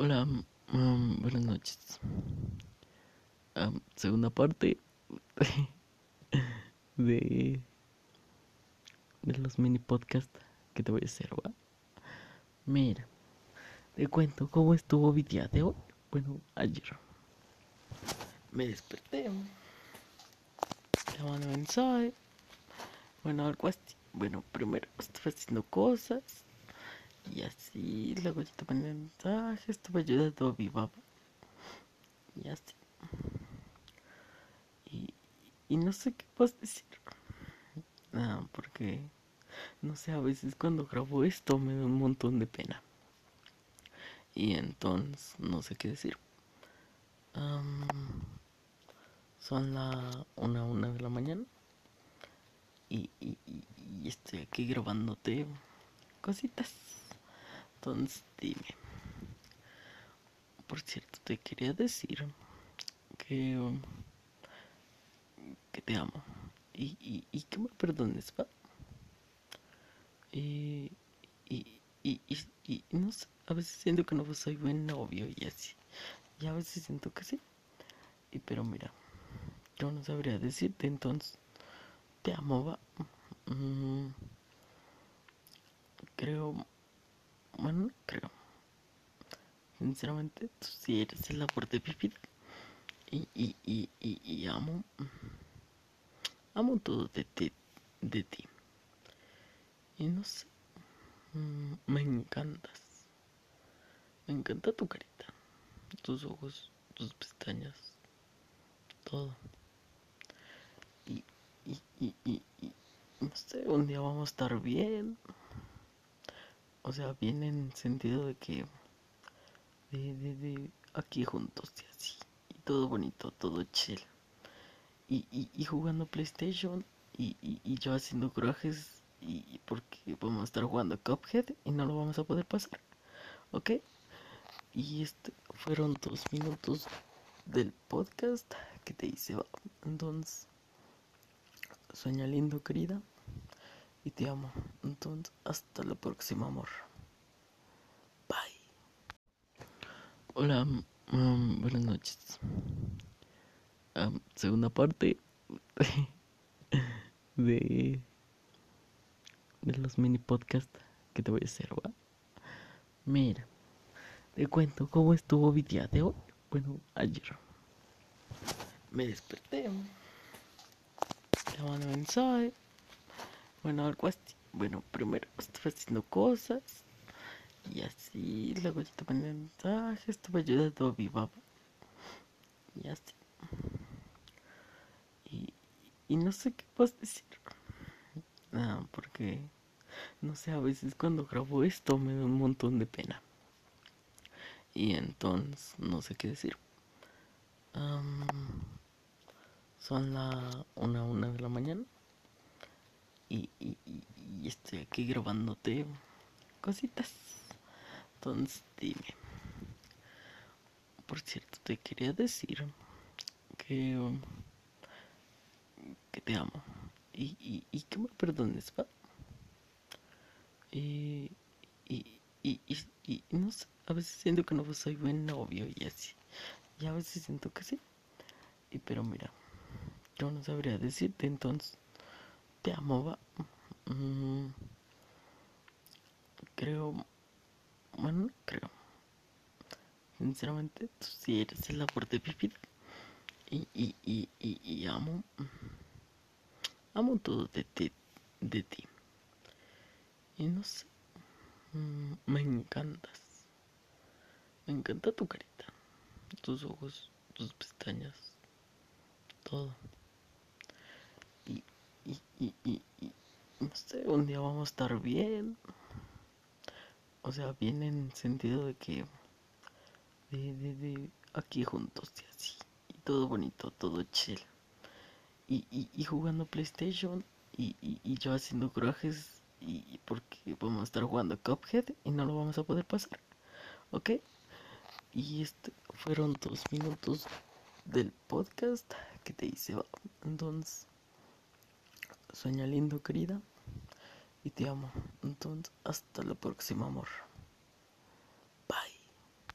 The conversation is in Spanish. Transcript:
Hola, um, buenas noches. Um, segunda parte de, de los mini podcasts que te voy a hacer, ¿va? Mira, te cuento cómo estuvo mi día de hoy. Bueno, ayer me desperté. Te mandé mensaje. Bueno, algo así. Bueno, primero estuve haciendo cosas. Y así, luego yo te mandé mensaje, estuve ayudando a mi. Y así. Y, no sé qué puedes decir. Ah, porque, no sé, a veces cuando grabo esto me da un montón de pena. Y entonces, no sé qué decir. Am, son la una, una de la mañana. Y- y estoy aquí grabándote cositas. Entonces, dime. Por cierto, te quería decir que, que te amo. Y, y, y que me perdones, ¿va? Y, y, y, y, y no sé, a veces siento que no soy buen novio y así. Y a veces siento que sí. Y pero mira, yo no sabría decirte, entonces, te amo, ¿va? Mm, creo, bueno, no creo. Sinceramente, tú sí eres el mi vida. Y, y, y, y, amo, amo todo de ti, de ti. Y no sé, mm, me encantas. Me encanta tu carita, tus ojos, tus pestañas, todo. Y, y, y, y, y no sé, un día vamos a estar bien. O sea, bien en sentido de que, de, de, de aquí juntos y así. Y todo bonito, todo chill. Y, y, y jugando PlayStation y, y, y yo haciendo corajes y porque vamos a estar jugando Cuphead y no lo vamos a poder pasar, ¿ok? Y este fueron dos minutos del podcast que te hice. Entonces, sueña lindo, querida, y te amo. Entonces, hasta la próxima, amor. Hola, um, buenas noches. Um, segunda parte de, de los mini podcasts que te voy a hacer, ¿va? Mira, te cuento cómo estuvo mi día de hoy. Bueno, ayer me desperté. Te mandé mensaje. Bueno, algo así. Bueno, primero estuve haciendo cosas. Y así, luego yo mandé mensaje. Ayudando a mi. Y así. Y, no sé qué puedes decir. Ah, porque, no sé, a veces cuando grabo esto me da un montón de pena. Y entonces, no sé qué decir. Am, son la una, una de la mañana. Y, y estoy aquí grabándote cositas. Entonces, dime. Por cierto, te quería decir que, que te amo. Y, y, y que me perdones, ¿va? Y, y, y, y, y no sé, a veces siento que no soy buen novio y así. Y a veces siento que sí. Y pero mira, yo no sabría decirte, entonces, te amo, ¿va? Mm, creo, bueno, no creo. Sinceramente, tú sí eres el amor de. Y, y, y, y, y amo, amo todo de ti, de ti. Y no sé, mm, me encantas. Me encanta tu carita, tus ojos, tus pestañas, todo. Y, y, y, y, y no sé, un día vamos a estar bien. O sea, bien en sentido de que, de, de, de aquí juntos y así. Y todo bonito, todo chill. Y, y, y jugando PlayStation y, y, y yo haciendo corajes y porque vamos a estar jugando Cuphead y no lo vamos a poder pasar, ¿ok? Y este fueron dos minutos del podcast que te hice. Entonces, sueña lindo, querida, y te amo. Entonces, hasta la próxima, amor.